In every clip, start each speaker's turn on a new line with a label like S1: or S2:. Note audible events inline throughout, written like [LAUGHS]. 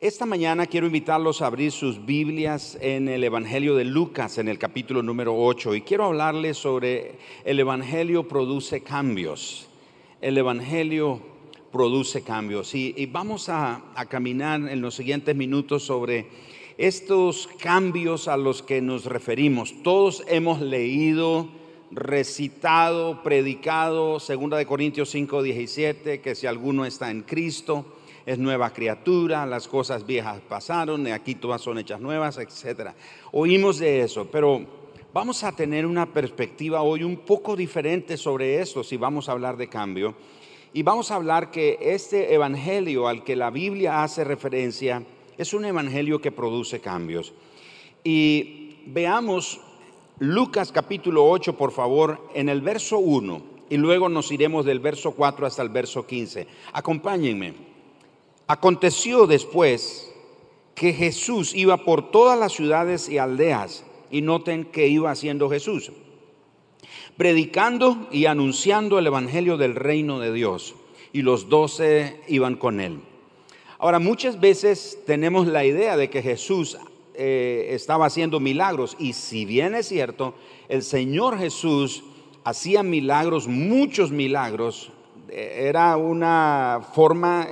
S1: Esta mañana quiero invitarlos a abrir sus Biblias en el Evangelio de Lucas, en el capítulo número 8, y quiero hablarles sobre el Evangelio produce cambios. El Evangelio produce cambios. Y, vamos a, a caminar en los siguientes minutos sobre estos cambios a los que nos referimos. Todos hemos leído, recitado, predicado, 2 de Corintios 5, 17, que si alguno está en Cristo, es nueva criatura, las cosas viejas pasaron, aquí todas son hechas nuevas, etc. Oímos de eso, pero vamos a tener una perspectiva hoy un poco diferente sobre esto si vamos a hablar de cambio. Y vamos a hablar que este evangelio al que la Biblia hace referencia es un evangelio que produce cambios. Y veamos Lucas capítulo 8, por favor, en el verso 1, y luego nos iremos del verso 4 hasta el verso 15. Acompáñenme. Aconteció después que Jesús iba por todas las ciudades y aldeas, y noten que iba haciendo Jesús, predicando y anunciando el Evangelio del reino de Dios, y los doce iban con él. Ahora, muchas veces tenemos la idea de que Jesús eh, estaba haciendo milagros, y si bien es cierto, el Señor Jesús hacía milagros, muchos milagros, eh, era una forma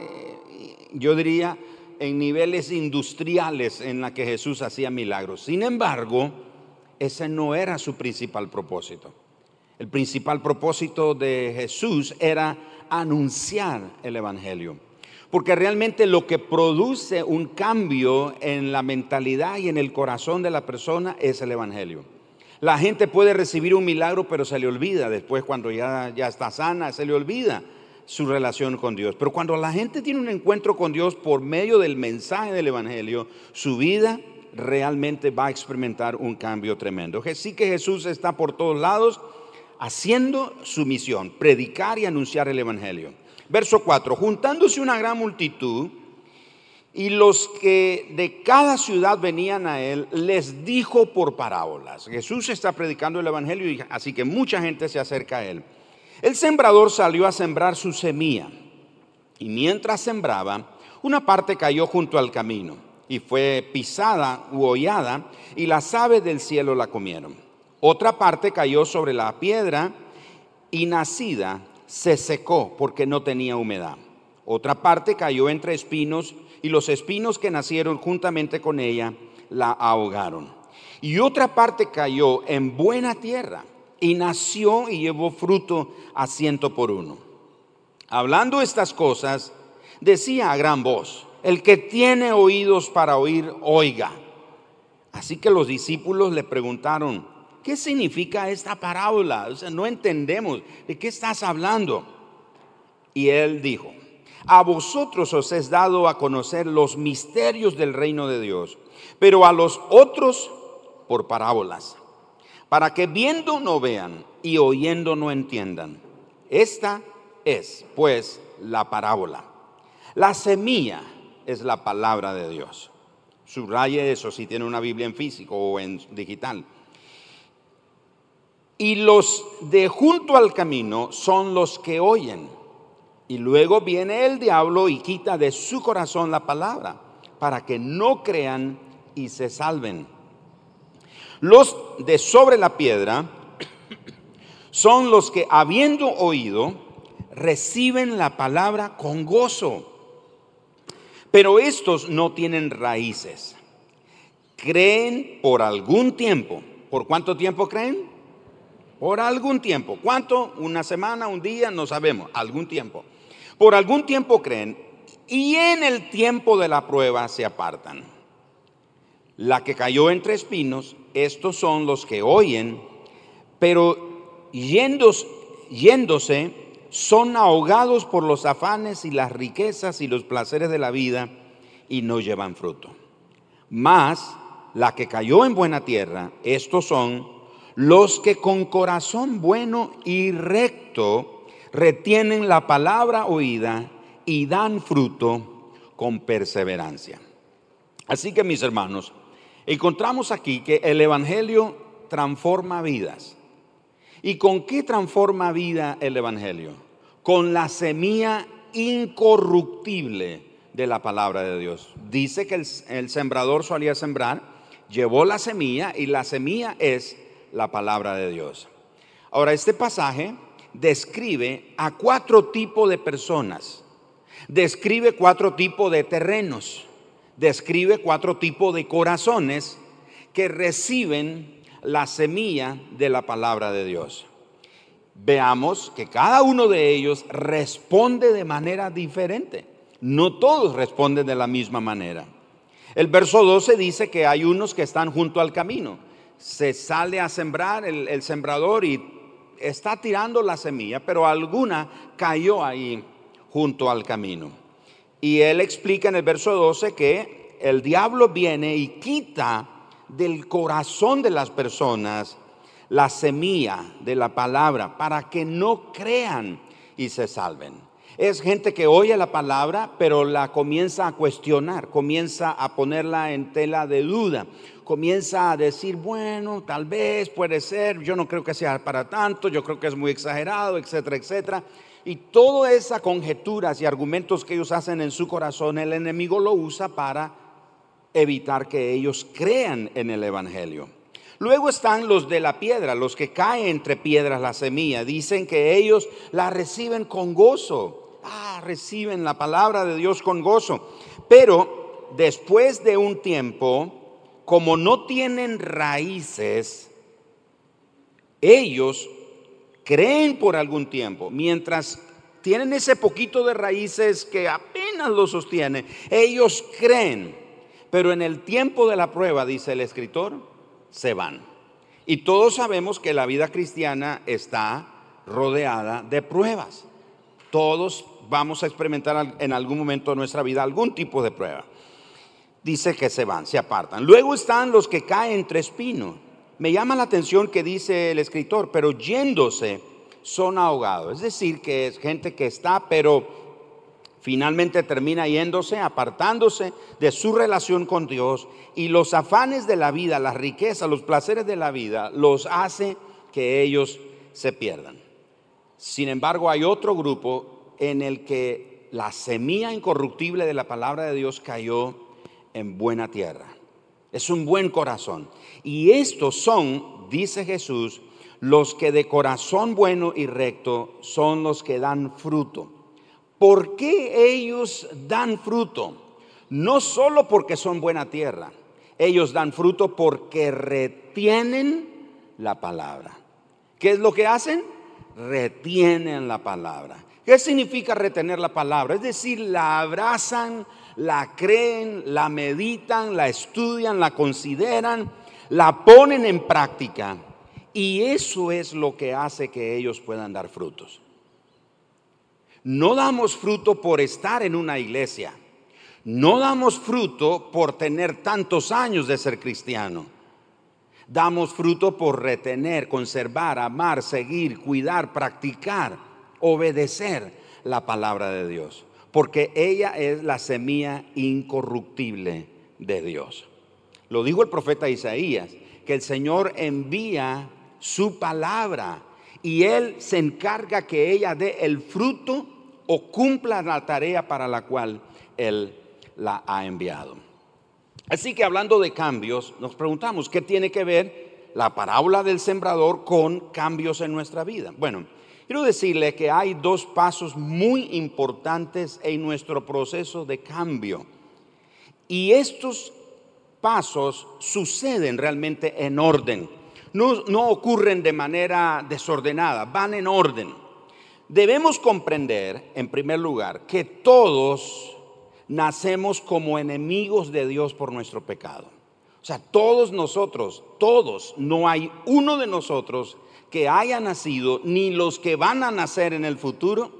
S1: yo diría, en niveles industriales en la que Jesús hacía milagros. Sin embargo, ese no era su principal propósito. El principal propósito de Jesús era anunciar el Evangelio. Porque realmente lo que produce un cambio en la mentalidad y en el corazón de la persona es el Evangelio. La gente puede recibir un milagro, pero se le olvida después cuando ya, ya está sana, se le olvida su relación con Dios. Pero cuando la gente tiene un encuentro con Dios por medio del mensaje del Evangelio, su vida realmente va a experimentar un cambio tremendo. Sí que Jesús está por todos lados haciendo su misión, predicar y anunciar el Evangelio. Verso 4, juntándose una gran multitud y los que de cada ciudad venían a él, les dijo por parábolas. Jesús está predicando el Evangelio, así que mucha gente se acerca a él. El sembrador salió a sembrar su semilla y mientras sembraba, una parte cayó junto al camino y fue pisada u hollada y las aves del cielo la comieron. Otra parte cayó sobre la piedra y nacida se secó porque no tenía humedad. Otra parte cayó entre espinos y los espinos que nacieron juntamente con ella la ahogaron. Y otra parte cayó en buena tierra y nació y llevó fruto a ciento por uno. Hablando estas cosas, decía a gran voz, el que tiene oídos para oír, oiga. Así que los discípulos le preguntaron, ¿qué significa esta parábola? O sea, no entendemos, ¿de qué estás hablando? Y él dijo, a vosotros os es dado a conocer los misterios del reino de Dios, pero a los otros por parábolas para que viendo no vean y oyendo no entiendan. Esta es, pues, la parábola. La semilla es la palabra de Dios. Subraye eso si tiene una Biblia en físico o en digital. Y los de junto al camino son los que oyen. Y luego viene el diablo y quita de su corazón la palabra para que no crean y se salven. Los de sobre la piedra son los que habiendo oído, reciben la palabra con gozo. Pero estos no tienen raíces. Creen por algún tiempo. ¿Por cuánto tiempo creen? Por algún tiempo. ¿Cuánto? Una semana, un día, no sabemos. Algún tiempo. Por algún tiempo creen y en el tiempo de la prueba se apartan. La que cayó entre espinos estos son los que oyen, pero yéndose, son ahogados por los afanes y las riquezas y los placeres de la vida y no llevan fruto. Mas la que cayó en buena tierra, estos son los que con corazón bueno y recto retienen la palabra oída y dan fruto con perseverancia. Así que mis hermanos, Encontramos aquí que el Evangelio transforma vidas. ¿Y con qué transforma vida el Evangelio? Con la semilla incorruptible de la palabra de Dios. Dice que el, sembrador solía sembrar, llevó la semilla y la semilla es la palabra de Dios. Ahora, este pasaje describe a cuatro tipos de personas, describe cuatro tipos de terrenos, describe cuatro tipos de corazones que reciben la semilla de la palabra de Dios. Veamos que cada uno de ellos responde de manera diferente. No todos responden de la misma manera. El verso 12 dice que hay unos que están junto al camino. Se sale a sembrar el, sembrador y está tirando la semilla, pero alguna cayó ahí junto al camino. Y él explica en el verso 12 que el diablo viene y quita del corazón de las personas la semilla de la palabra para que no crean y se salven. Es gente que oye la palabra, pero la comienza a cuestionar, comienza a ponerla en tela de duda, comienza a decir, bueno, tal vez puede ser, yo no creo que sea para tanto, yo creo que es muy exagerado, etcétera, etcétera. Y toda esa conjeturas y argumentos que ellos hacen en su corazón, el enemigo lo usa para evitar que ellos crean en el Evangelio. Luego están los de la piedra, los que caen entre piedras la semilla. Dicen que ellos la reciben con gozo. Ah, reciben la palabra de Dios con gozo. Pero después de un tiempo, como no tienen raíces, ellos creen por algún tiempo, mientras tienen ese poquito de raíces que apenas lo sostiene, ellos creen, pero en el tiempo de la prueba, dice el escritor, se van. Y todos sabemos que la vida cristiana está rodeada de pruebas. Todos vamos a experimentar en algún momento de nuestra vida algún tipo de prueba dice que se van, se apartan. Luego están los que caen entre espinos. Me llama la atención que dice el escritor, pero yéndose son ahogados. Es decir, que es gente que está, pero finalmente termina yéndose, apartándose de su relación con Dios y los afanes de la vida, las riquezas, los placeres de la vida, los hace que ellos se pierdan. Sin embargo, hay otro grupo en el que la semilla incorruptible de la palabra de Dios cayó en buena tierra. Es un buen corazón. Y estos son, dice Jesús, los que de corazón bueno y recto son los que dan fruto. ¿Por qué ellos dan fruto? No solo porque son buena tierra, ellos dan fruto porque retienen la palabra. ¿Qué es lo que hacen? Retienen la palabra. ¿Qué significa retener la palabra? Es decir, la abrazan, la creen, la meditan, la estudian, la consideran, la ponen en práctica. Y eso es lo que hace que ellos puedan dar frutos. No damos fruto por estar en una iglesia. No damos fruto por tener tantos años de ser cristiano. Damos fruto por retener, conservar, amar, seguir, cuidar, practicar, obedecer la palabra de Dios porque ella es la semilla incorruptible de Dios. Lo dijo el profeta Isaías, que el Señor envía su palabra y Él se encarga que ella dé el fruto o cumpla la tarea para la cual Él la ha enviado. Así que hablando de cambios, nos preguntamos, ¿qué tiene que ver la parábola del sembrador con cambios en nuestra vida? Bueno, Quiero decirle que hay dos pasos muy importantes en nuestro proceso de cambio. Y estos pasos suceden realmente en orden. No, no, ocurren de manera desordenada, van en orden. Debemos comprender, en primer lugar, que todos nacemos como enemigos de Dios por nuestro pecado. O sea, todos nosotros, todos, no hay uno de nosotros que haya nacido, ni los que van a nacer en el futuro,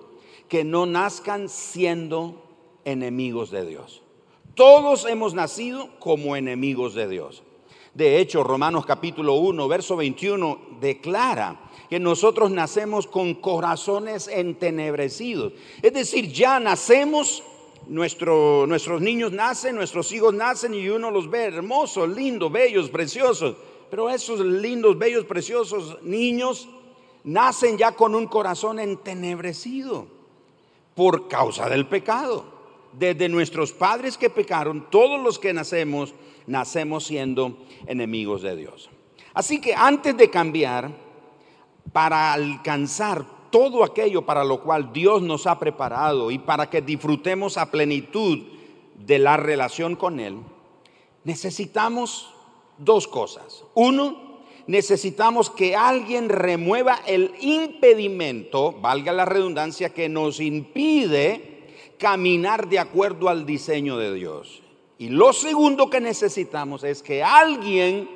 S1: que no nazcan siendo enemigos de Dios. Todos hemos nacido como enemigos de Dios. De hecho, Romanos capítulo 1, verso 21 declara que nosotros nacemos con corazones entenebrecidos. Es decir, ya nacemos, nuestro, nuestros niños nacen, nuestros hijos nacen y uno los ve hermosos, lindos, bellos, preciosos pero esos lindos, bellos, preciosos niños nacen ya con un corazón entenebrecido por causa del pecado. desde nuestros padres que pecaron, todos los que nacemos, nacemos siendo enemigos de Dios. Así que antes de cambiar, para alcanzar todo aquello para lo cual Dios nos ha preparado y para que disfrutemos a plenitud de la relación con Él, necesitamos dos cosas. Uno, necesitamos que alguien remueva el impedimento, valga la redundancia, que nos impide caminar de acuerdo al diseño de Dios. Y lo segundo que necesitamos es que alguien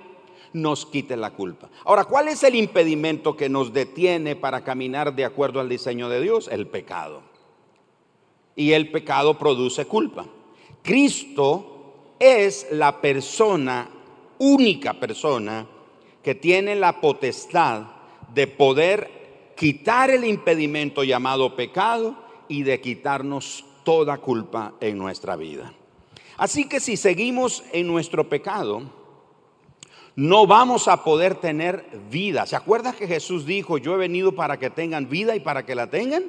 S1: nos quite la culpa. Ahora, ¿cuál es el impedimento que nos detiene para caminar de acuerdo al diseño de Dios? El pecado. Y el pecado produce culpa. Cristo es la persona, única persona, que tiene la potestad de poder quitar el impedimento llamado pecado y de quitarnos toda culpa en nuestra vida. Así que si seguimos en nuestro pecado, no vamos a poder tener vida. ¿Se acuerda que Jesús dijo, yo he venido para que tengan vida y para que la tengan?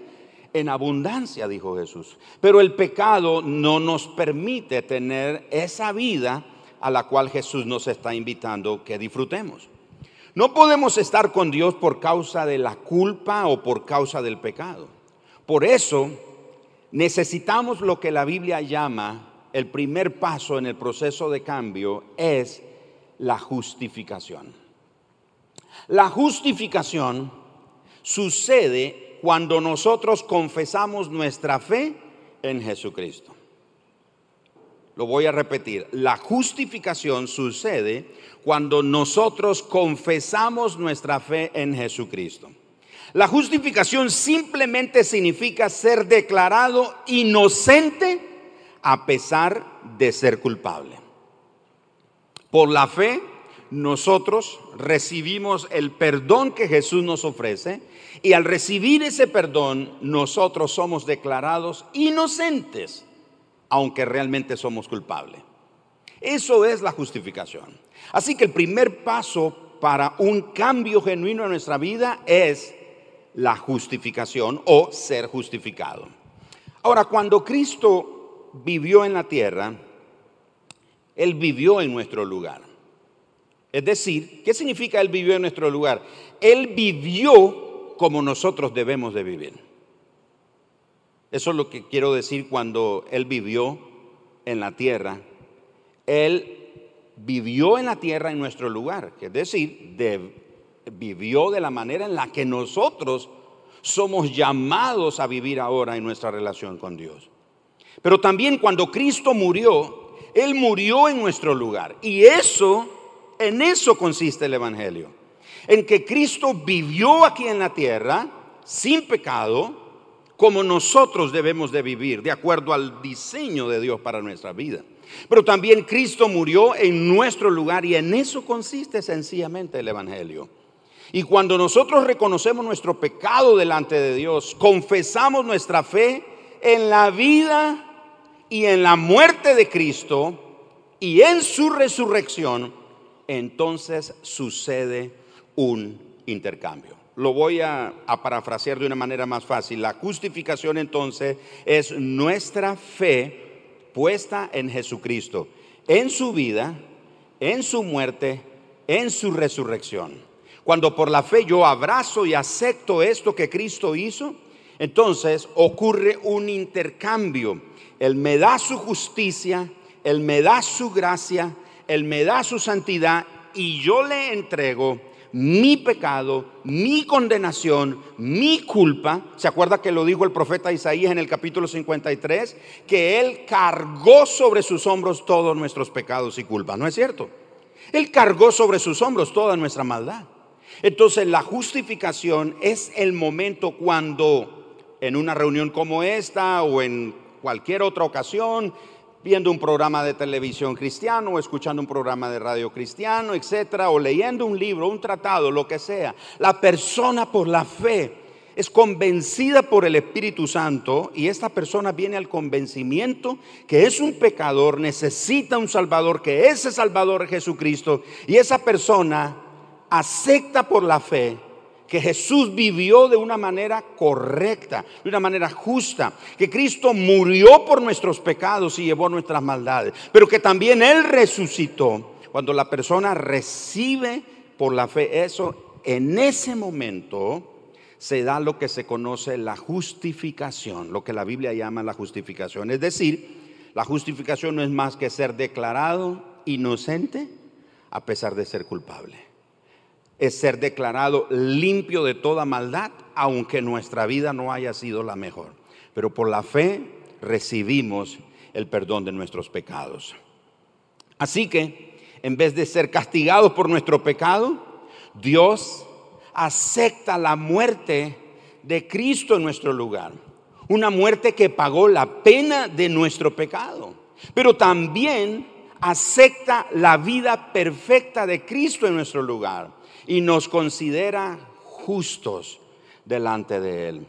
S1: En abundancia, dijo Jesús. Pero el pecado no nos permite tener esa vida a la cual Jesús nos está invitando que disfrutemos. No podemos estar con Dios por causa de la culpa o por causa del pecado. Por eso necesitamos lo que la Biblia llama el primer paso en el proceso de cambio es la justificación. La justificación sucede cuando nosotros confesamos nuestra fe en Jesucristo. Lo voy a repetir. La justificación sucede cuando nosotros confesamos nuestra fe en Jesucristo. La justificación simplemente significa ser declarado inocente a pesar de ser culpable. Por la fe, nosotros recibimos el perdón que Jesús nos ofrece y al recibir ese perdón, nosotros somos declarados inocentes aunque realmente somos culpables. Eso es la justificación. Así que el primer paso para un cambio genuino en nuestra vida es la justificación o ser justificado. Ahora, cuando Cristo vivió en la tierra, Él vivió en nuestro lugar. Es decir, ¿qué significa Él vivió en nuestro lugar? Él vivió como nosotros debemos de vivir. Eso es lo que quiero decir cuando Él vivió en la tierra. Él vivió en la tierra en nuestro lugar, es decir, vivió de la manera en la que nosotros somos llamados a vivir ahora en nuestra relación con Dios. Pero también cuando Cristo murió, Él murió en nuestro lugar. Y eso, en eso consiste el Evangelio. En que Cristo vivió aquí en la tierra sin pecado, como nosotros debemos de vivir, de acuerdo al diseño de Dios para nuestra vida. Pero también Cristo murió en nuestro lugar y en eso consiste sencillamente el Evangelio. Y cuando nosotros reconocemos nuestro pecado delante de Dios, confesamos nuestra fe en la vida y en la muerte de Cristo y en su resurrección, entonces sucede un intercambio lo voy a, parafrasear de una manera más fácil. La justificación entonces es nuestra fe puesta en Jesucristo, en su vida, en su muerte, en su resurrección. Cuando por la fe yo abrazo y acepto esto que Cristo hizo, entonces ocurre un intercambio. Él me da su justicia, Él me da su gracia, Él me da su santidad y yo le entrego mi pecado, mi condenación, mi culpa. ¿Se acuerda que lo dijo el profeta Isaías en el capítulo 53? Que Él cargó sobre sus hombros todos nuestros pecados y culpas. ¿No es cierto? Él cargó sobre sus hombros toda nuestra maldad. Entonces la justificación es el momento cuando en una reunión como esta o en cualquier otra ocasión viendo un programa de televisión cristiano o escuchando un programa de radio cristiano, etcétera, o leyendo un libro, un tratado, lo que sea. La persona por la fe es convencida por el Espíritu Santo y esta persona viene al convencimiento que es un pecador, necesita un Salvador, que ese Salvador es Jesucristo y esa persona acepta por la fe que Jesús vivió de una manera correcta, de una manera justa, que Cristo murió por nuestros pecados y llevó nuestras maldades, pero que también Él resucitó. Cuando la persona recibe por la fe eso, en ese momento se da lo que se conoce la justificación, lo que la Biblia llama la justificación. Es decir, la justificación no es más que ser declarado inocente a pesar de ser culpable es ser declarado limpio de toda maldad, aunque nuestra vida no haya sido la mejor. Pero por la fe recibimos el perdón de nuestros pecados. Así que, en vez de ser castigados por nuestro pecado, Dios acepta la muerte de Cristo en nuestro lugar. Una muerte que pagó la pena de nuestro pecado. Pero también acepta la vida perfecta de Cristo en nuestro lugar y nos considera justos delante de Él.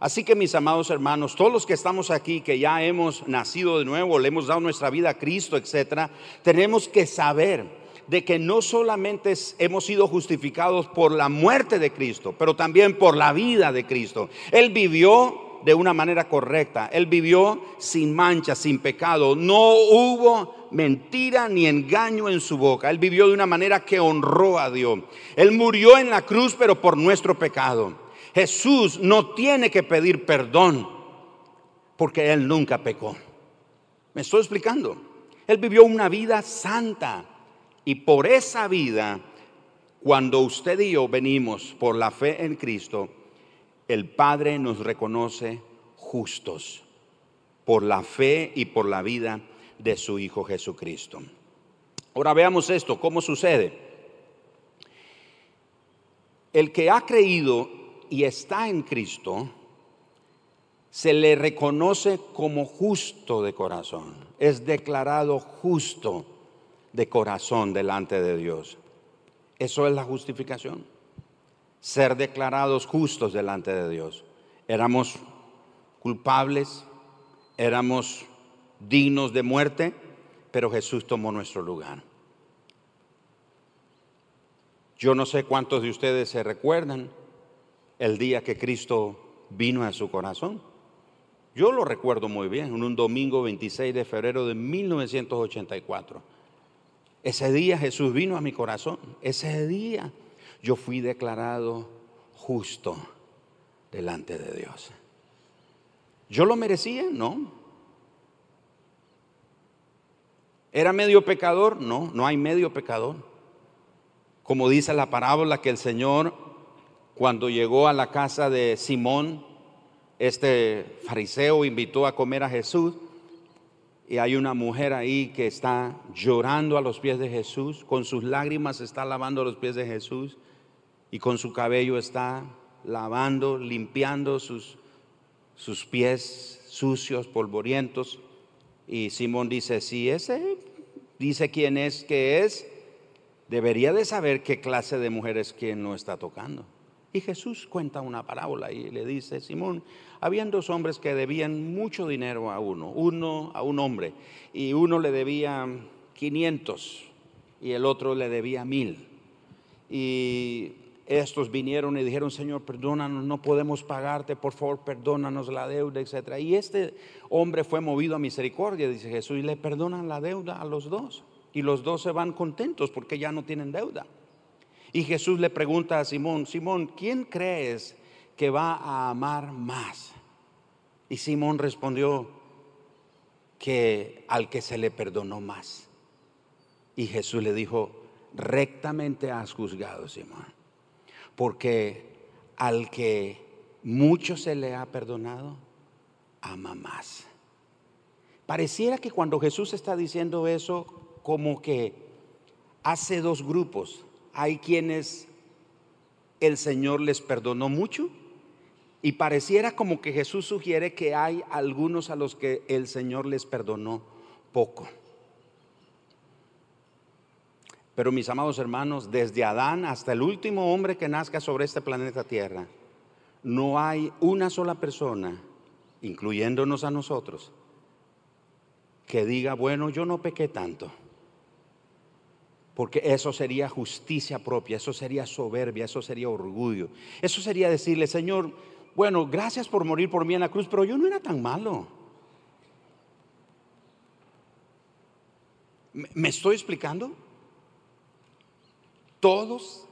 S1: Así que mis amados hermanos, todos los que estamos aquí, que ya hemos nacido de nuevo, le hemos dado nuestra vida a Cristo, etcétera, tenemos que saber de que no solamente hemos sido justificados por la muerte de Cristo, pero también por la vida de Cristo. Él vivió de una manera correcta. Él vivió sin mancha, sin pecado. No hubo mentira ni engaño en su boca. Él vivió de una manera que honró a Dios. Él murió en la cruz, pero por nuestro pecado. Jesús no tiene que pedir perdón porque Él nunca pecó. ¿Me estoy explicando? Él vivió una vida santa y por esa vida, cuando usted y yo venimos por la fe en Cristo, el Padre nos reconoce justos por la fe y por la vida de su Hijo Jesucristo. Ahora veamos esto, ¿cómo sucede? El que ha creído y está en Cristo, se le reconoce como justo de corazón, es declarado justo de corazón delante de Dios. Eso es la justificación ser declarados justos delante de Dios. Éramos culpables, éramos dignos de muerte, pero Jesús tomó nuestro lugar. Yo no sé cuántos de ustedes se recuerdan el día que Cristo vino a su corazón. Yo lo recuerdo muy bien, en un domingo 26 de febrero de 1984. Ese día Jesús vino a mi corazón. Ese día yo fui declarado justo delante de Dios. ¿Yo lo merecía? No. ¿Era medio pecador? No, no hay medio pecador. Como dice la parábola que el Señor, cuando llegó a la casa de Simón, este fariseo invitó a comer a Jesús y hay una mujer ahí que está llorando a los pies de Jesús, con sus lágrimas está lavando los pies de Jesús y con su cabello está lavando, limpiando sus, sus pies sucios, polvorientos. Y Simón dice, si ese dice quién es, que es, debería de saber qué clase de mujer es quien no está tocando. Y Jesús cuenta una parábola y le dice, Simón, habían dos hombres que debían mucho dinero a uno, uno a un hombre, y uno le debía 500 y el otro le debía mil. Y estos vinieron y dijeron, Señor, perdónanos, no podemos pagarte, por favor, perdónanos la deuda, etc. Y este hombre fue movido a misericordia, dice Jesús, y le perdonan la deuda a los dos. Y los dos se van contentos porque ya no tienen deuda. Y Jesús le pregunta a Simón, Simón, ¿quién crees que va a amar más? Y Simón respondió que al que se le perdonó más. Y Jesús le dijo, rectamente has juzgado, Simón, porque al que mucho se le ha perdonado, ama más. Pareciera que cuando Jesús está diciendo eso, como que hace dos grupos hay quienes el Señor les perdonó mucho y pareciera como que Jesús sugiere que hay algunos a los que el Señor les perdonó poco. Pero mis amados hermanos, desde Adán hasta el último hombre que nazca sobre este planeta Tierra, no hay una sola persona, incluyéndonos a nosotros, que diga, bueno, yo no pequé tanto porque eso sería justicia propia, eso sería soberbia, eso sería orgullo. Eso sería decirle, Señor, bueno, gracias por morir por mí en la cruz, pero yo no era tan malo. ¿Me estoy explicando? Todos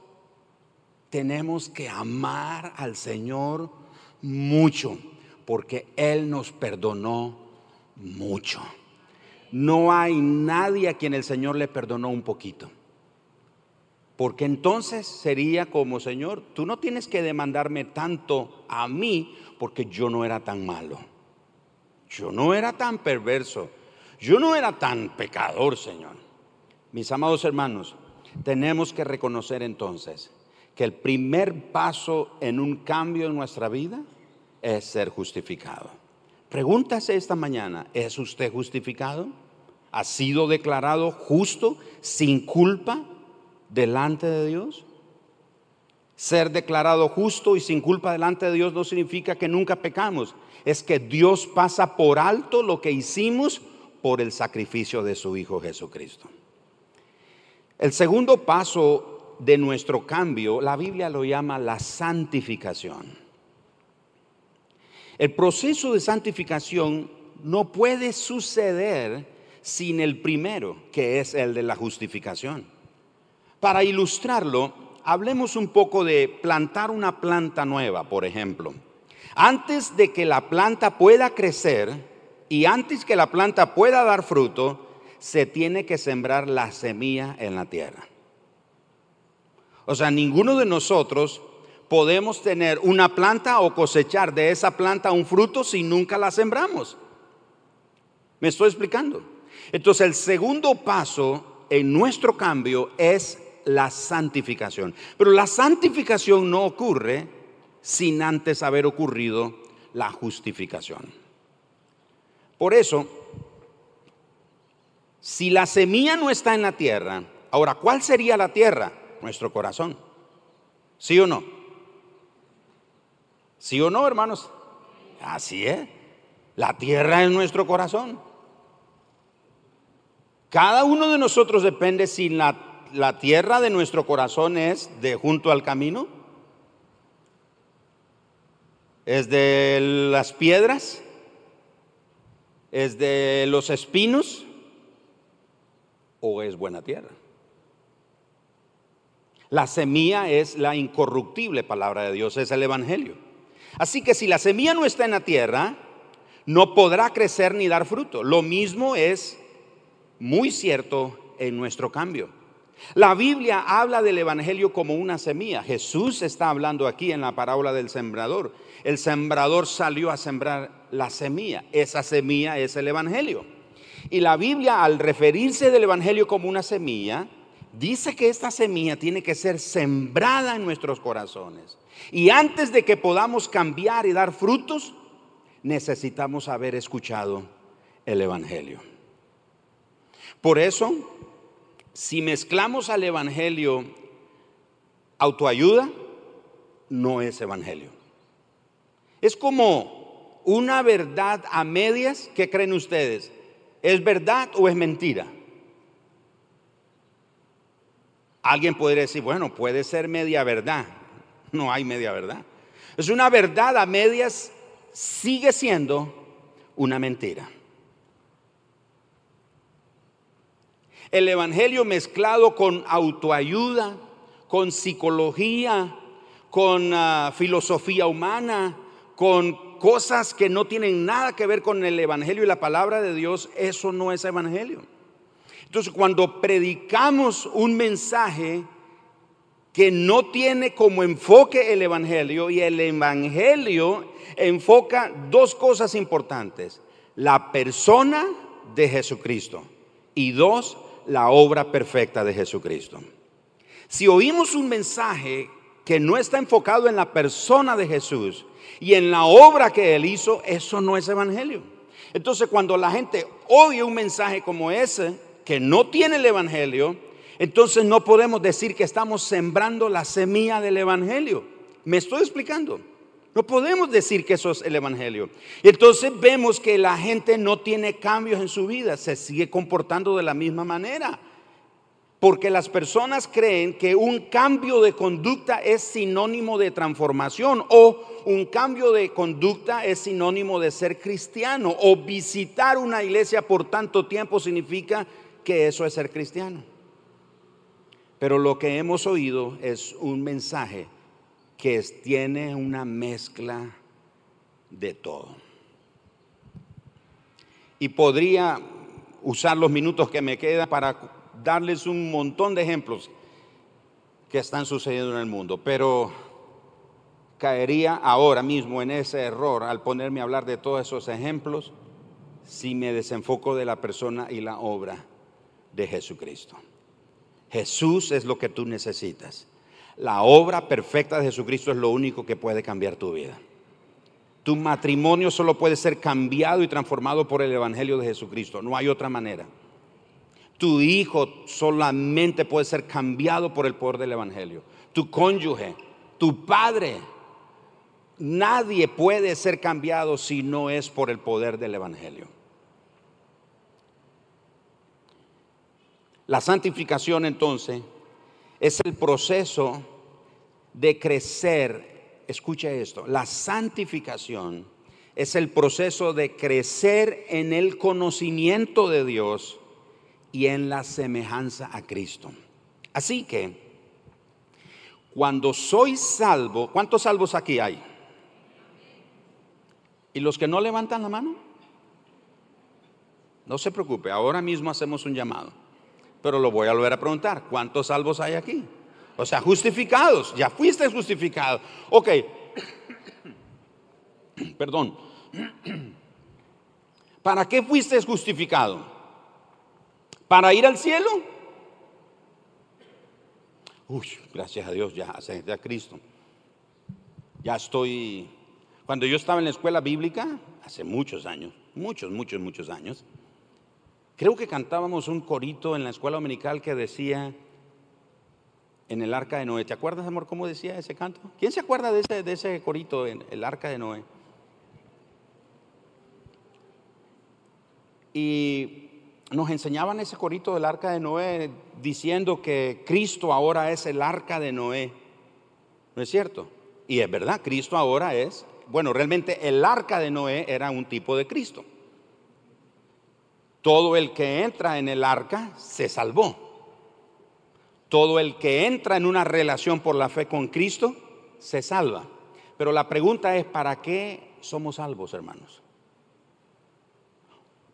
S1: tenemos que amar al Señor mucho, porque Él nos perdonó mucho. No hay nadie a quien el Señor le perdonó un poquito. Porque entonces sería como, Señor, tú no tienes que demandarme tanto a mí porque yo no era tan malo. Yo no era tan perverso. Yo no era tan pecador, Señor. Mis amados hermanos, tenemos que reconocer entonces que el primer paso en un cambio en nuestra vida es ser justificado. Pregúntase esta mañana, ¿es usted justificado? ¿Ha sido declarado justo, sin culpa? delante de Dios? Ser declarado justo y sin culpa delante de Dios no significa que nunca pecamos. Es que Dios pasa por alto lo que hicimos por el sacrificio de su Hijo Jesucristo. El segundo paso de nuestro cambio, la Biblia lo llama la santificación. El proceso de santificación no puede suceder sin el primero, que es el de la justificación. Para ilustrarlo, hablemos un poco de plantar una planta nueva, por ejemplo. Antes de que la planta pueda crecer y antes que la planta pueda dar fruto, se tiene que sembrar la semilla en la tierra. O sea, ninguno de nosotros podemos tener una planta o cosechar de esa planta un fruto si nunca la sembramos. ¿Me estoy explicando? Entonces el segundo paso en nuestro cambio es la santificación. Pero la santificación no ocurre sin antes haber ocurrido la justificación. Por eso, si la semilla no está en la tierra, ahora, ¿cuál sería la tierra? Nuestro corazón. ¿Sí o no? ¿Sí o no, hermanos? Así es. La tierra es nuestro corazón. Cada uno de nosotros depende si la la tierra de nuestro corazón es de junto al camino? ¿Es de las piedras? ¿Es de los espinos? ¿O es buena tierra? La semilla es la incorruptible palabra de Dios, es el Evangelio. Así que si la semilla no está en la tierra, no podrá crecer ni dar fruto. Lo mismo es muy cierto en nuestro cambio. La Biblia habla del Evangelio como una semilla. Jesús está hablando aquí en la parábola del sembrador. El sembrador salió a sembrar la semilla. Esa semilla es el Evangelio. Y la Biblia al referirse del Evangelio como una semilla, dice que esta semilla tiene que ser sembrada en nuestros corazones. Y antes de que podamos cambiar y dar frutos, necesitamos haber escuchado el Evangelio. Por eso si mezclamos al Evangelio autoayuda, no es Evangelio. Es como una verdad a medias, ¿qué creen ustedes? ¿Es verdad o es mentira? Alguien podría decir, bueno, puede ser media verdad. No hay media verdad. Es una verdad a medias, sigue siendo una mentira. El Evangelio mezclado con autoayuda, con psicología, con ah, filosofía humana, con cosas que no tienen nada que ver con el Evangelio y la palabra de Dios, eso no es Evangelio. Entonces, cuando predicamos un mensaje que no tiene como enfoque el Evangelio, y el Evangelio enfoca dos cosas importantes, la persona de Jesucristo y dos, la obra perfecta de Jesucristo. Si oímos un mensaje que no está enfocado en la persona de Jesús y en la obra que Él hizo, eso no es evangelio. Entonces cuando la gente oye un mensaje como ese, que no tiene el evangelio, entonces no podemos decir que estamos sembrando la semilla del evangelio. ¿Me estoy explicando? No podemos decir que eso es el Evangelio. Entonces vemos que la gente no tiene cambios en su vida, se sigue comportando de la misma manera. Porque las personas creen que un cambio de conducta es sinónimo de transformación o un cambio de conducta es sinónimo de ser cristiano o visitar una iglesia por tanto tiempo significa que eso es ser cristiano. Pero lo que hemos oído es un mensaje que tiene una mezcla de todo. Y podría usar los minutos que me quedan para darles un montón de ejemplos que están sucediendo en el mundo, pero caería ahora mismo en ese error al ponerme a hablar de todos esos ejemplos si me desenfoco de la persona y la obra de Jesucristo. Jesús es lo que tú necesitas. La obra perfecta de Jesucristo es lo único que puede cambiar tu vida. Tu matrimonio solo puede ser cambiado y transformado por el Evangelio de Jesucristo. No hay otra manera. Tu hijo solamente puede ser cambiado por el poder del Evangelio. Tu cónyuge, tu padre. Nadie puede ser cambiado si no es por el poder del Evangelio. La santificación entonces es el proceso de crecer. Escucha esto, la santificación es el proceso de crecer en el conocimiento de Dios y en la semejanza a Cristo. Así que, cuando soy salvo, ¿cuántos salvos aquí hay? ¿Y los que no levantan la mano? No se preocupe, ahora mismo hacemos un llamado. Pero lo voy a volver a preguntar, ¿cuántos salvos hay aquí? O sea, justificados, ya fuiste justificado. Ok, [COUGHS] perdón. [COUGHS] ¿Para qué fuiste justificado? Para ir al cielo. Uy, gracias a Dios, ya acepté a Cristo. Ya estoy. Cuando yo estaba en la escuela bíblica, hace muchos años, muchos, muchos, muchos años, creo que cantábamos un corito en la escuela dominical que decía en el arca de Noé. ¿Te acuerdas, amor, cómo decía ese canto? ¿Quién se acuerda de ese, de ese corito en el arca de Noé? Y nos enseñaban ese corito del arca de Noé diciendo que Cristo ahora es el arca de Noé. ¿No es cierto? Y es verdad, Cristo ahora es, bueno, realmente el arca de Noé era un tipo de Cristo. Todo el que entra en el arca se salvó. Todo el que entra en una relación por la fe con Cristo se salva. Pero la pregunta es, ¿para qué somos salvos, hermanos?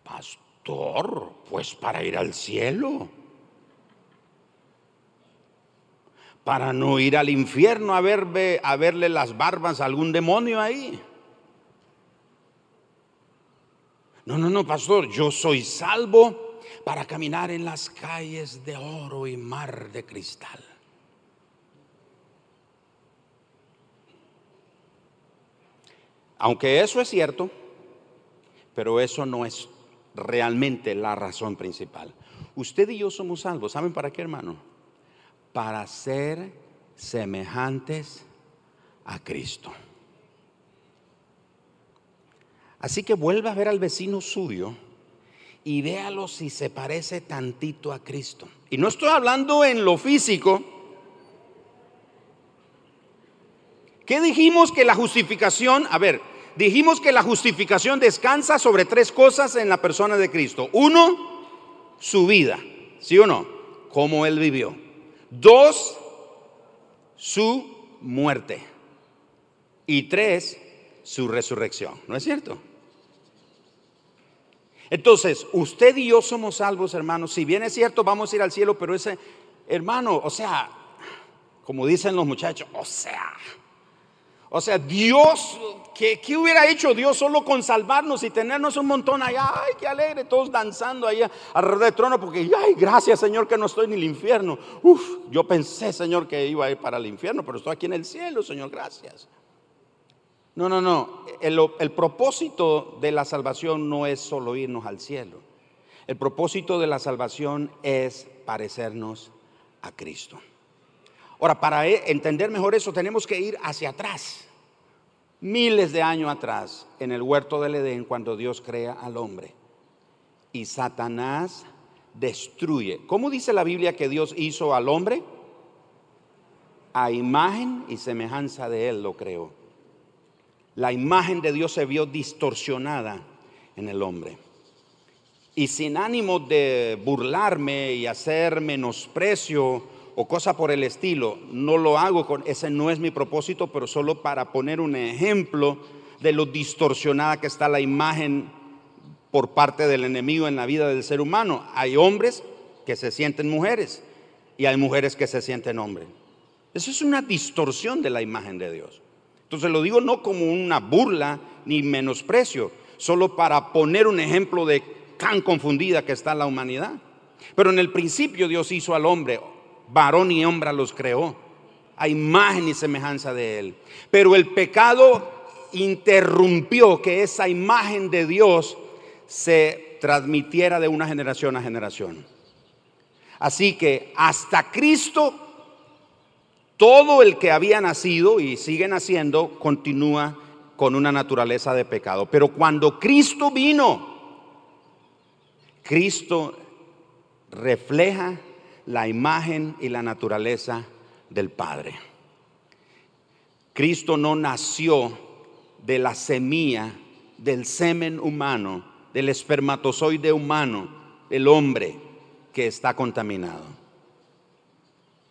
S1: Pastor pues para ir al cielo. Para no ir al infierno a, verle, a verle las barbas a algún demonio ahí. No, no, no, pastor, yo soy salvo para caminar en las calles de oro y mar de cristal. Aunque eso es cierto, pero eso no es realmente la razón principal. Usted y yo somos salvos. ¿Saben para qué, hermano? Para ser semejantes a Cristo. Así que vuelva a ver al vecino suyo y véalo si se parece tantito a Cristo. Y no estoy hablando en lo físico. ¿Qué dijimos que la justificación, a ver, dijimos que la justificación descansa sobre tres cosas en la persona de Cristo. Uno, su vida, ¿sí o no? Cómo él vivió. Dos, su muerte. Y tres, su resurrección. ¿No es cierto? Entonces, usted y yo somos salvos, hermanos. Si bien es cierto, vamos a ir al cielo, pero ese, hermano, o sea, como dicen los muchachos, o sea, o sea, Dios, ¿qué, hubiera hecho Dios solo con salvarnos y tenernos un montón allá? Ay, qué alegre, todos danzando allá alrededor del trono, porque, ay, gracias Señor que no estoy en el infierno. Uf, yo pensé, Señor, que iba a ir para el infierno, pero estoy aquí en el cielo, Señor, gracias. No, no, no. El, el propósito de la salvación no es solo irnos al cielo. El propósito de la salvación es parecernos a Cristo. Ahora, para e, entender mejor eso, tenemos que ir hacia atrás, miles de años atrás, en el huerto del Edén, cuando Dios crea al hombre. Y Satanás destruye. ¿Cómo dice la Biblia que Dios hizo al hombre? A imagen y semejanza de Él lo creó. La imagen de Dios se vio distorsionada en el hombre. Y sin ánimo de burlarme y hacer menosprecio o cosa por el estilo, no lo hago con ese no es mi propósito, pero solo para poner un ejemplo de lo distorsionada que está la imagen por parte del enemigo en la vida del ser humano. Hay hombres que se sienten mujeres y hay mujeres que se sienten hombres. Eso es una distorsión de la imagen de Dios. Entonces lo digo no como una burla ni menosprecio, solo para poner un ejemplo de tan confundida que está la humanidad. Pero en el principio Dios hizo al hombre, varón y hembra los creó, a imagen y semejanza de él. Pero el pecado interrumpió que esa imagen de Dios se transmitiera de una generación a generación. Así que hasta Cristo, todo el que había nacido y sigue naciendo continúa con una naturaleza de pecado. Pero cuando Cristo vino, Cristo refleja la imagen y la naturaleza del Padre. Cristo no nació de la semilla, del semen humano, del espermatozoide humano, el hombre que está contaminado.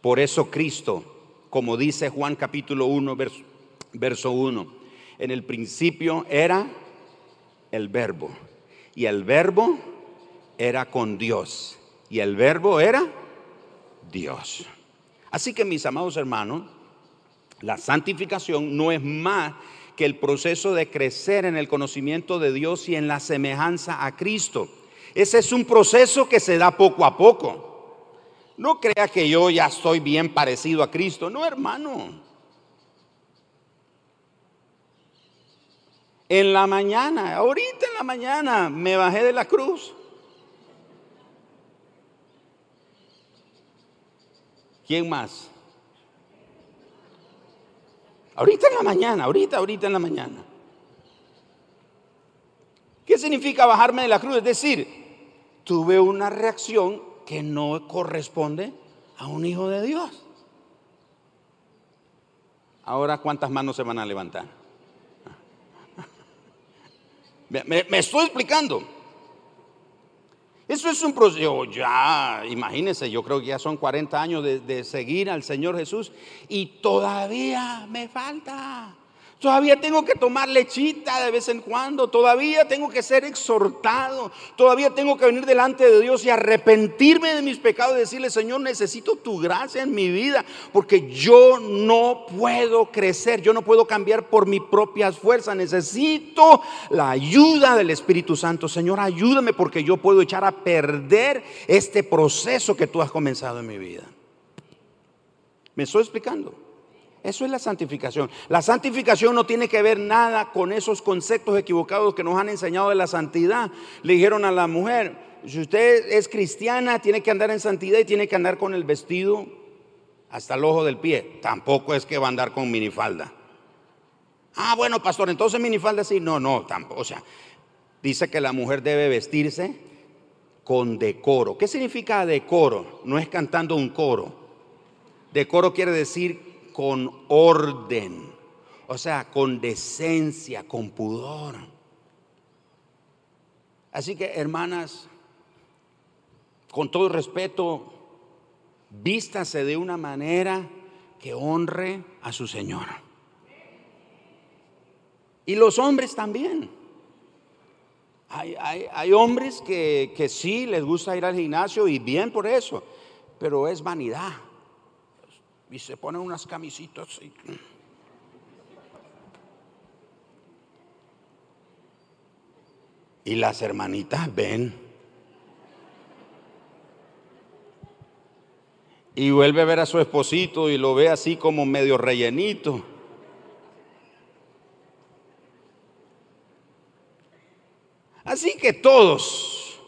S1: Por eso Cristo, como dice Juan capítulo 1, verso, verso 1, en el principio era el verbo, y el verbo era con Dios, y el verbo era Dios. Así que mis amados hermanos, la santificación no es más que el proceso de crecer en el conocimiento de Dios y en la semejanza a Cristo. Ese es un proceso que se da poco a poco. No crea que yo ya estoy bien parecido a Cristo. No, hermano. En la mañana, ahorita en la mañana, me bajé de la cruz. ¿Quién más? Ahorita en la mañana, ahorita, ahorita en la mañana. ¿Qué significa bajarme de la cruz? Es decir, tuve una reacción que no corresponde a un hijo de Dios. Ahora, ¿cuántas manos se van a levantar? [LAUGHS] Me, me estoy explicando. Eso es un proceso, ya, imagínense, yo creo que ya son 40 años de, de seguir al Señor Jesús y todavía me falta. Todavía tengo que tomar lechita de vez en cuando. Todavía tengo que ser exhortado. Todavía tengo que venir delante de Dios y arrepentirme de mis pecados y decirle, Señor, necesito tu gracia en mi vida. Porque yo no puedo crecer. Yo no puedo cambiar por mis propias fuerzas. Necesito la ayuda del Espíritu Santo. Señor, ayúdame porque yo puedo echar a perder este proceso que tú has comenzado en mi vida. ¿Me estoy explicando? Eso es la santificación. La santificación no tiene que ver nada con esos conceptos equivocados que nos han enseñado de la santidad. Le dijeron a la mujer, si usted es cristiana, tiene que andar en santidad y tiene que andar con el vestido hasta el ojo del pie. Tampoco es que va a andar con minifalda. Ah, bueno, pastor, entonces minifalda sí. No, no, tampoco. O sea, dice que la mujer debe vestirse con decoro. ¿Qué significa decoro? No es cantando un coro. Decoro quiere decir con orden, o sea, con decencia, con pudor. Así que, hermanas, con todo respeto, vístase de una manera que honre a su Señor. Y los hombres también. Hay, hombres que, que sí les gusta ir al gimnasio y bien por eso, pero es vanidad y se ponen unas camisitas. Y, y las hermanitas ven. Y vuelve a ver a su esposito y lo ve así como medio rellenito. Así que todos,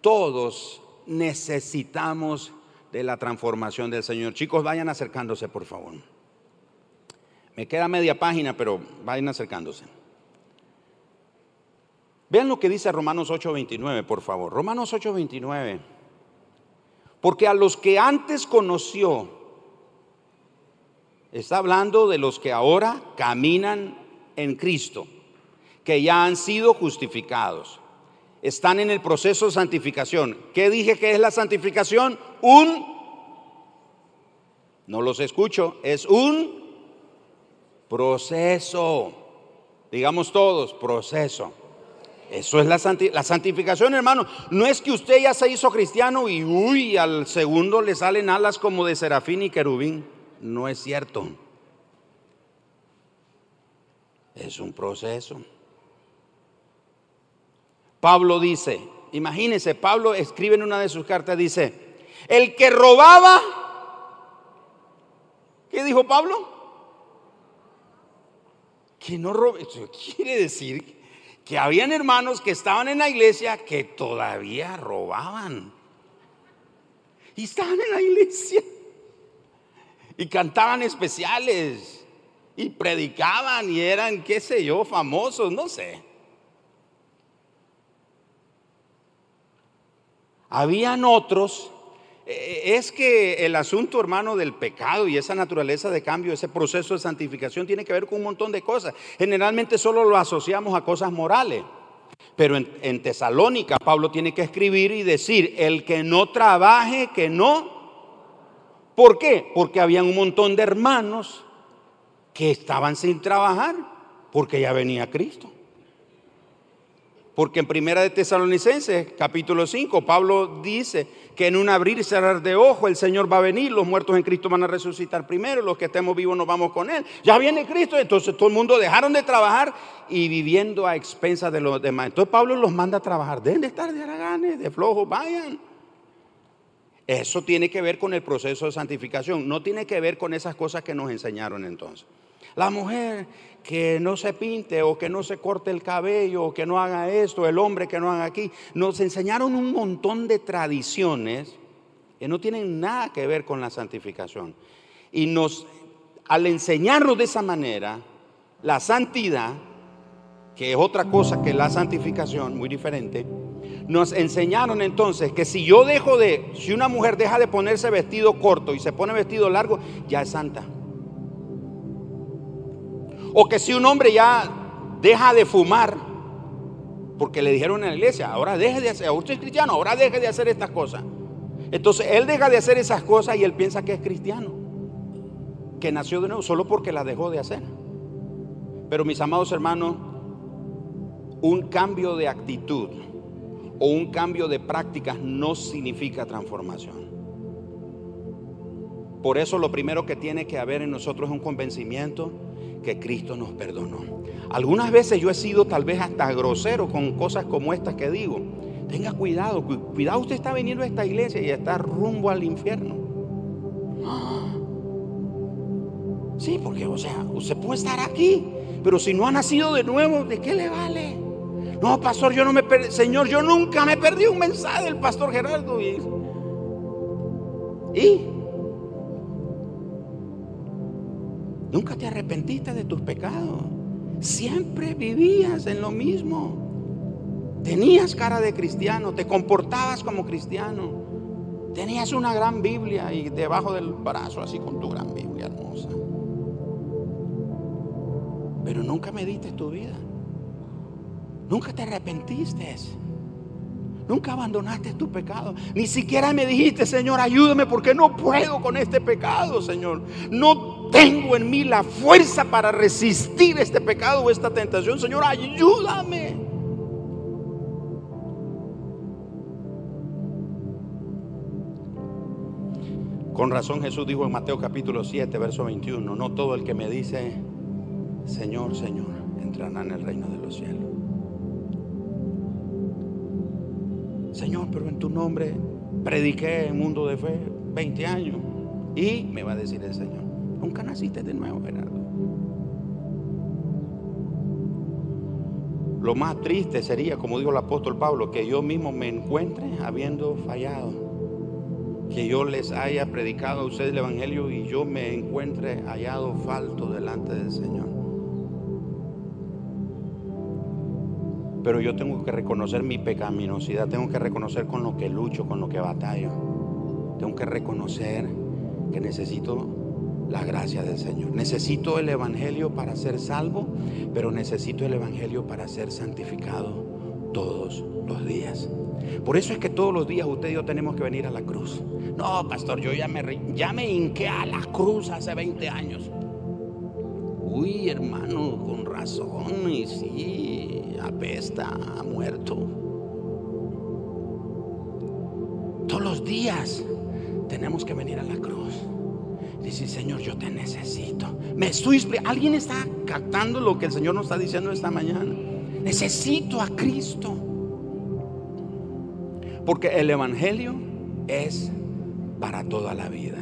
S1: todos necesitamos de la transformación del Señor. Chicos, vayan acercándose, por favor. Me queda media página, pero vayan acercándose. Vean lo que dice Romanos 8:29, por favor. Romanos 8:29. Porque a los que antes conoció, está hablando de los que ahora caminan en Cristo, que ya han sido justificados. Están en el proceso de santificación. ¿Qué dije que es la santificación? Un, no los escucho, es un proceso. Digamos todos, proceso. Eso es la, la, santificación, hermano. No es que usted ya se hizo cristiano y uy, al segundo le salen alas como de serafín y querubín. No es cierto. Es un proceso. Pablo dice, imagínense, Pablo escribe en una de sus cartas, dice, el que robaba, ¿qué dijo Pablo? Que no robe, quiere decir que habían hermanos que estaban en la iglesia que todavía robaban. Y estaban en la iglesia. Y cantaban especiales. Y predicaban y eran, qué sé yo, famosos, no sé. Habían otros eh, es que el asunto, hermano, del pecado y esa naturaleza de cambio, ese proceso de santificación tiene que ver con un montón de cosas. Generalmente solo lo asociamos a cosas morales. Pero en, Tesalónica Pablo tiene que escribir y decir, el que no trabaje, que no. ¿Por qué? Porque había un montón de hermanos que estaban sin trabajar, porque ya venía Cristo. Porque en Primera de Tesalonicenses, capítulo 5, Pablo dice que en un abrir y cerrar de ojo el Señor va a venir, los muertos en Cristo van a resucitar primero, los que estemos vivos nos vamos con Él. Ya viene Cristo, entonces todo el mundo dejaron de trabajar y viviendo a expensas de los demás. Entonces Pablo los manda a trabajar, deben de estar de haraganes, de flojos, vayan. Eso tiene que ver con el proceso de santificación, no tiene que ver con esas cosas que nos enseñaron entonces. La mujer que no se pinte o que no se corte el cabello o que no haga esto, el hombre que no haga aquí. Nos enseñaron un montón de tradiciones que no tienen nada que ver con la santificación. Y nos, al enseñarnos de esa manera, la santidad, que es otra cosa que la santificación, muy diferente, nos enseñaron entonces que si yo dejo de, si una mujer deja de ponerse vestido corto y se pone vestido largo, ya es santa. O que si un hombre ya deja de fumar, porque le dijeron en la iglesia, ahora deje de hacer, usted es cristiano, ahora deje de hacer estas cosas. Entonces él deja de hacer esas cosas y él piensa que es cristiano, que nació de nuevo solo porque la dejó de hacer. Pero mis amados hermanos, un cambio de actitud o un cambio de prácticas no significa transformación. Por eso lo primero que tiene que haber en nosotros es un convencimiento que Cristo nos perdonó. Algunas veces yo he sido tal vez hasta grosero con cosas como estas que digo. Tenga cuidado, cuidado usted está viniendo a esta iglesia y está rumbo al infierno. [GASPS] Sí, porque o sea, usted puede estar aquí, pero si no ha nacido de nuevo, ¿de qué le vale? No, pastor, yo no me perdí, Señor, yo nunca me perdí un mensaje del pastor Gerardo. ¿Y? ¿Y? Nunca te arrepentiste de tus pecados. Siempre vivías en lo mismo. Tenías cara de cristiano, te comportabas como cristiano. Tenías una gran Biblia y debajo del brazo así con tu gran Biblia hermosa. Pero nunca mediste tu vida. Nunca te arrepentiste. Nunca abandonaste tu pecado. Ni siquiera me dijiste, Señor, ayúdame porque no puedo con este pecado, Señor. No tengo en mí la fuerza para resistir este pecado o esta tentación. Señor, ayúdame. Con razón Jesús dijo en Mateo capítulo 7, verso 21, no todo el que me dice, Señor, Señor, entrará en el reino de los cielos. Señor, pero en tu nombre prediqué en mundo de fe 20 años. Y me va a decir el Señor, nunca naciste de nuevo, Gerardo. Lo más triste sería, como dijo el apóstol Pablo, que yo mismo me encuentre habiendo fallado. Que yo les haya predicado a ustedes el Evangelio y yo me encuentre hallado falto delante del Señor. Pero yo tengo que reconocer mi pecaminosidad, tengo que reconocer con lo que lucho, con lo que batallo. Tengo que reconocer que necesito la gracia del Señor. Necesito el Evangelio para ser salvo, pero necesito el Evangelio para ser santificado todos los días. Por eso es que todos los días usted y yo tenemos que venir a la cruz. No, pastor, yo ya me, ya me hinqué a la cruz hace 20 años. Uy, hermano, con razón, y sí, apesta, ha muerto. Todos los días tenemos que venir a la cruz. Dice, Señor, yo te necesito. Me estoy, ¿Alguien está captando lo que el Señor nos está diciendo esta mañana? Necesito a Cristo. Porque el Evangelio es para toda la vida.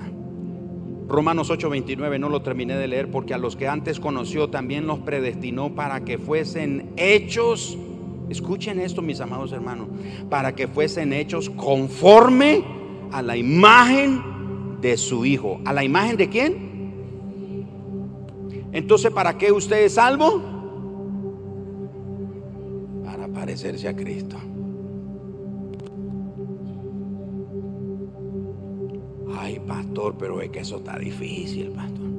S1: Romanos 8:29 no lo terminé de leer porque a los que antes conoció también los predestinó para que fuesen hechos, escuchen esto mis amados hermanos, para que fuesen hechos conforme a la imagen de su Hijo. ¿A la imagen de quién? Entonces, ¿para qué usted es salvo? Para parecerse a Cristo. Ay, pastor, pero es que eso está difícil, pastor.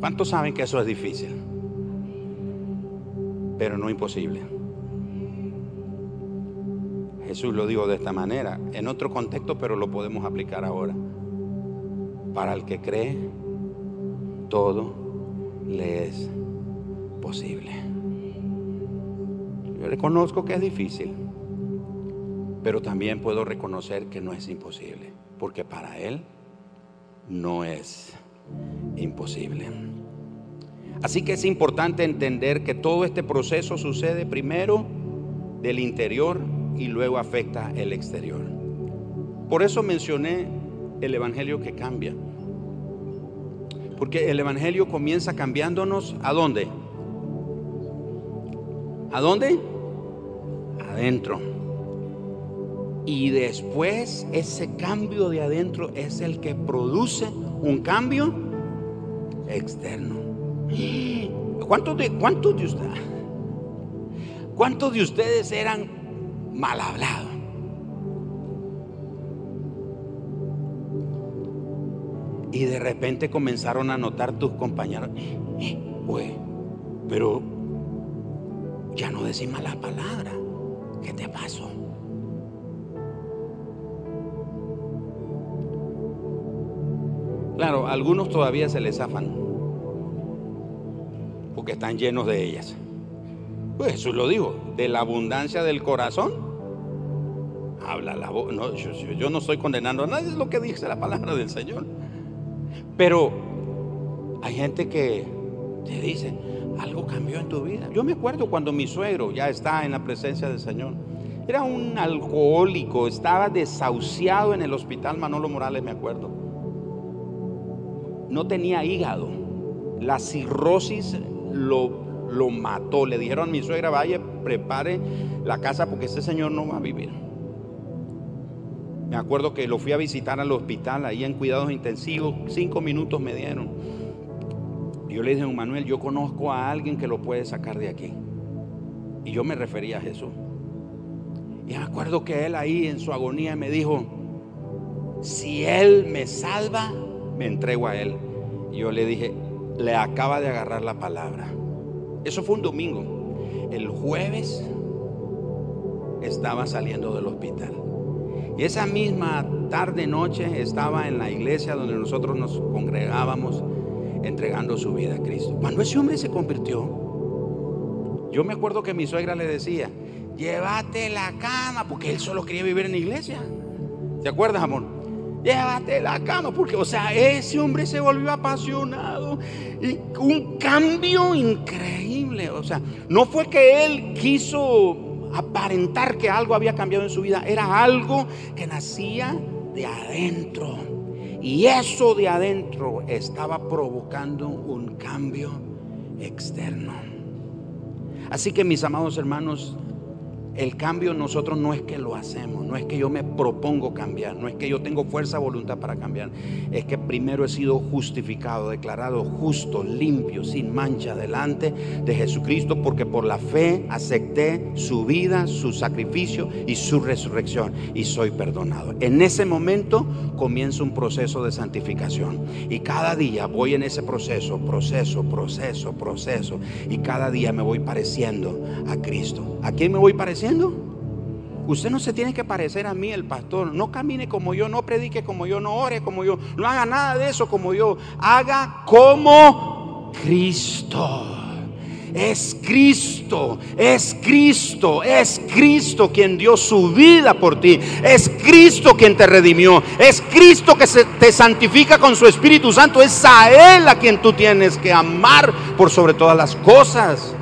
S1: ¿Cuántos saben que eso es difícil? Pero no imposible. Jesús lo dijo de esta manera, en otro contexto, pero lo podemos aplicar ahora. Para el que cree, todo le es posible. Yo reconozco que es difícil pero también puedo reconocer que no es imposible, porque para Él no es imposible. Así que es importante entender que todo este proceso sucede primero del interior y luego afecta el exterior. Por eso mencioné el Evangelio que cambia. Porque el Evangelio comienza cambiándonos a dónde? ¿A dónde? Adentro. Y después ese cambio de adentro es el que produce un cambio externo. [GASPS] ¿Cuántos de, de ustedes? ¿Cuántos de ustedes eran mal hablados? Y de repente comenzaron a notar tus compañeros, [GASPS] pero ya no decís malas palabras. ¿Qué te pasó? Claro, algunos todavía se les zafan porque están llenos de ellas. Pues Jesús lo dijo, de la abundancia del corazón habla la voz. Yo, no estoy condenando a nadie, es lo que dice la palabra del Señor. Pero hay gente que te dice, algo cambió en tu vida. Yo me acuerdo cuando mi suegro ya está en la presencia del Señor. Era un alcohólico, estaba desahuciado en el hospital Manolo Morales, me acuerdo no tenía hígado. La cirrosis lo, lo mató. Le dijeron a mi suegra, vaya, prepare la casa porque ese señor no va a vivir. Me acuerdo que lo fui a visitar al hospital, ahí en cuidados intensivos, cinco minutos me dieron. yo le dije, Manuel, yo conozco a alguien que lo puede sacar de aquí. Y yo me refería a Jesús. Y me acuerdo que él ahí en su agonía me dijo, si él me salva, me entrego a Él. Y yo le dije, le acaba de agarrar la palabra. Eso fue un domingo. El jueves estaba saliendo del hospital. Y esa misma tarde noche estaba en la iglesia donde nosotros nos congregábamos entregando su vida a Cristo. Cuando ese hombre se convirtió, yo me acuerdo que mi suegra le decía, llévate la cama, porque él solo quería vivir en la iglesia. ¿Te acuerdas, amor? Llévate la cama, porque, o sea, ese hombre se volvió apasionado y un cambio increíble, o sea, no fue que él quiso aparentar que algo había cambiado en su vida, era algo que nacía de adentro. Y eso de adentro estaba provocando un cambio externo. Así que mis amados hermanos, el cambio nosotros no es que lo hacemos, no es que yo me propongo cambiar, no es que yo tengo fuerza voluntad para cambiar, es que primero he sido justificado, declarado justo, limpio, sin mancha delante de Jesucristo, porque por la fe acepté su vida, su sacrificio y su resurrección y soy perdonado. En ese momento comienza un proceso de santificación y cada día voy en ese proceso, proceso, proceso, proceso y cada día me voy pareciendo a Cristo. ¿A quién me voy pareciendo? Usted no se tiene que parecer a mí, el pastor. No camine como yo, no predique como yo, no ore como yo, no haga nada de eso como yo. Haga como Cristo. Es Cristo, es Cristo, es Cristo quien dio su vida por ti. Es Cristo quien te redimió. Es Cristo que se te santifica con su Espíritu Santo. Es a Él a quien tú tienes que amar por sobre todas las cosas.